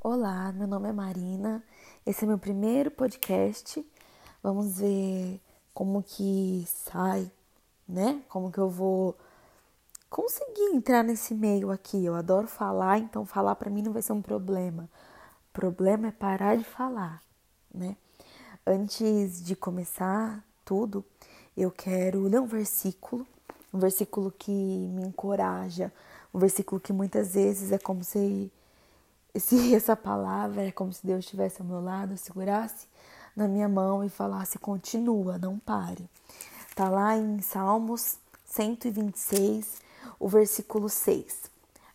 Olá, meu nome é Marina. Esse é meu primeiro podcast. Vamos ver como que sai, né? Como que eu vou conseguir entrar nesse meio aqui. Eu adoro falar, então falar para mim não vai ser um problema. O problema é parar de falar, né? Antes de começar tudo, eu quero ler um versículo, um versículo que me encoraja, um versículo que muitas vezes é como se se essa palavra é como se Deus estivesse ao meu lado, segurasse na minha mão e falasse: continua, não pare. Tá lá em Salmos 126, o versículo 6.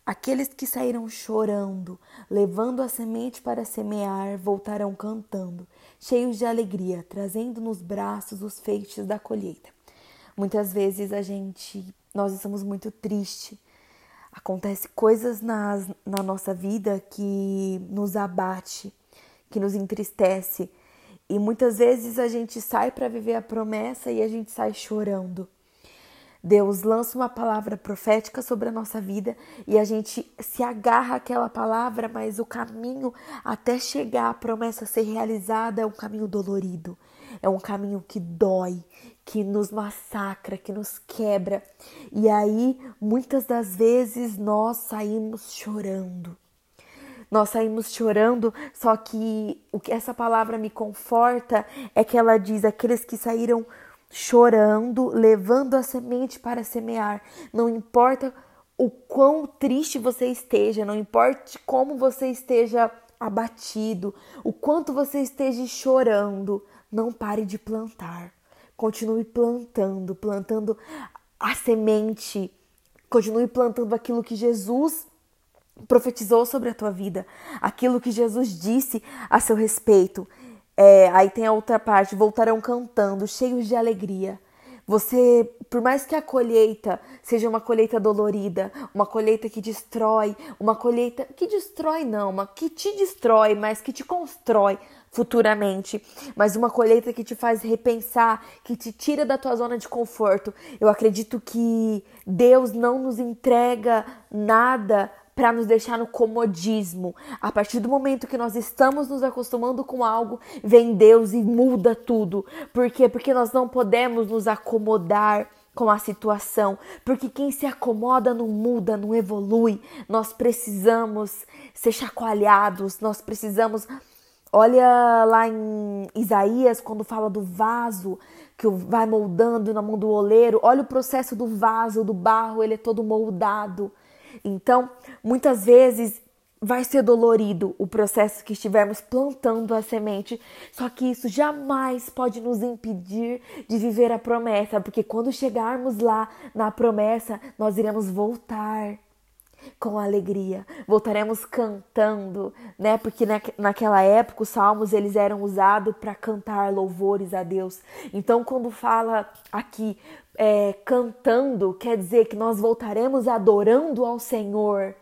Aqueles que saíram chorando, levando a semente para semear, voltarão cantando, cheios de alegria, trazendo nos braços os feixes da colheita. Muitas vezes a gente, nós estamos muito tristes Acontece coisas nas, na nossa vida que nos abate, que nos entristece. E muitas vezes a gente sai para viver a promessa e a gente sai chorando. Deus lança uma palavra profética sobre a nossa vida e a gente se agarra àquela palavra, mas o caminho até chegar à promessa ser realizada é um caminho dolorido, é um caminho que dói, que nos massacra, que nos quebra. E aí, muitas das vezes, nós saímos chorando. Nós saímos chorando, só que o que essa palavra me conforta é que ela diz: aqueles que saíram chorando, levando a semente para semear. Não importa o quão triste você esteja, não importa como você esteja abatido, o quanto você esteja chorando, não pare de plantar. Continue plantando, plantando a semente, continue plantando aquilo que Jesus profetizou sobre a tua vida, aquilo que Jesus disse a seu respeito. É, aí tem a outra parte, voltarão cantando, cheios de alegria. Você, por mais que a colheita seja uma colheita dolorida, uma colheita que destrói, uma colheita que destrói não, uma que te destrói, mas que te constrói futuramente, mas uma colheita que te faz repensar, que te tira da tua zona de conforto. Eu acredito que Deus não nos entrega nada para nos deixar no comodismo. A partir do momento que nós estamos nos acostumando com algo, vem Deus e muda tudo. Por quê? Porque nós não podemos nos acomodar com a situação, porque quem se acomoda não muda, não evolui. Nós precisamos ser chacoalhados, nós precisamos Olha lá em Isaías, quando fala do vaso que vai moldando na mão do oleiro. Olha o processo do vaso, do barro, ele é todo moldado. Então, muitas vezes vai ser dolorido o processo que estivermos plantando a semente, só que isso jamais pode nos impedir de viver a promessa, porque quando chegarmos lá na promessa, nós iremos voltar com alegria, voltaremos cantando, né? Porque na, naquela época os salmos eles eram usados para cantar louvores a Deus. Então, quando fala aqui é, cantando, quer dizer que nós voltaremos adorando ao Senhor.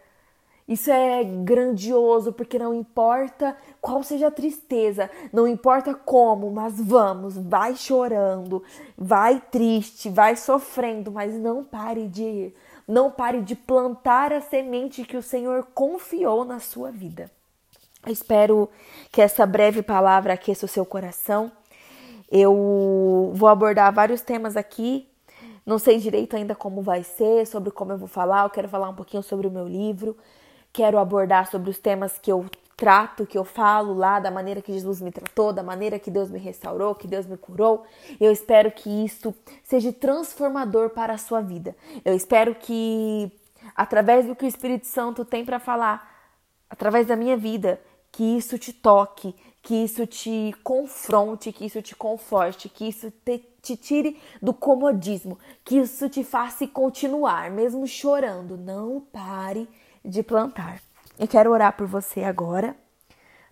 Isso é grandioso, porque não importa qual seja a tristeza, não importa como, mas vamos, vai chorando, vai triste, vai sofrendo, mas não pare de ir, não pare de plantar a semente que o Senhor confiou na sua vida. espero que essa breve palavra aqueça o seu coração. Eu vou abordar vários temas aqui não sei direito ainda como vai ser, sobre como eu vou falar. Eu quero falar um pouquinho sobre o meu livro. Quero abordar sobre os temas que eu trato, que eu falo lá, da maneira que Jesus me tratou, da maneira que Deus me restaurou, que Deus me curou. Eu espero que isso seja transformador para a sua vida. Eu espero que, através do que o Espírito Santo tem para falar, através da minha vida, que isso te toque, que isso te confronte, que isso te conforte, que isso te te tire do comodismo, que isso te faça continuar, mesmo chorando. Não pare de plantar. Eu quero orar por você agora.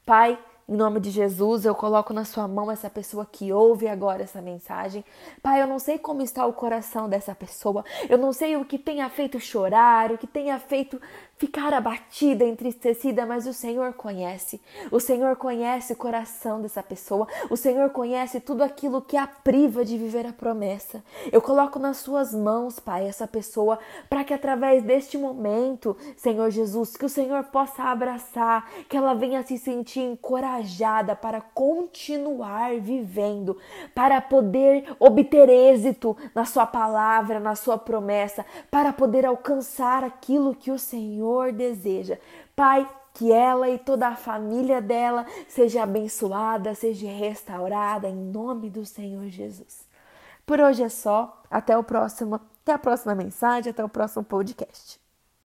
Pai, em nome de Jesus, eu coloco na sua mão essa pessoa que ouve agora essa mensagem. Pai, eu não sei como está o coração dessa pessoa. Eu não sei o que tenha feito chorar, o que tenha feito ficar abatida, entristecida, mas o Senhor conhece. O Senhor conhece o coração dessa pessoa. O Senhor conhece tudo aquilo que a priva de viver a promessa. Eu coloco nas suas mãos, Pai, essa pessoa, para que através deste momento, Senhor Jesus, que o Senhor possa abraçar, que ela venha se sentir encorajada para continuar vivendo, para poder obter êxito na sua palavra, na sua promessa, para poder alcançar aquilo que o Senhor Senhor deseja. Pai, que ela e toda a família dela seja abençoada, seja restaurada em nome do Senhor Jesus. Por hoje é só. Até o próximo, até a próxima mensagem, até o próximo podcast.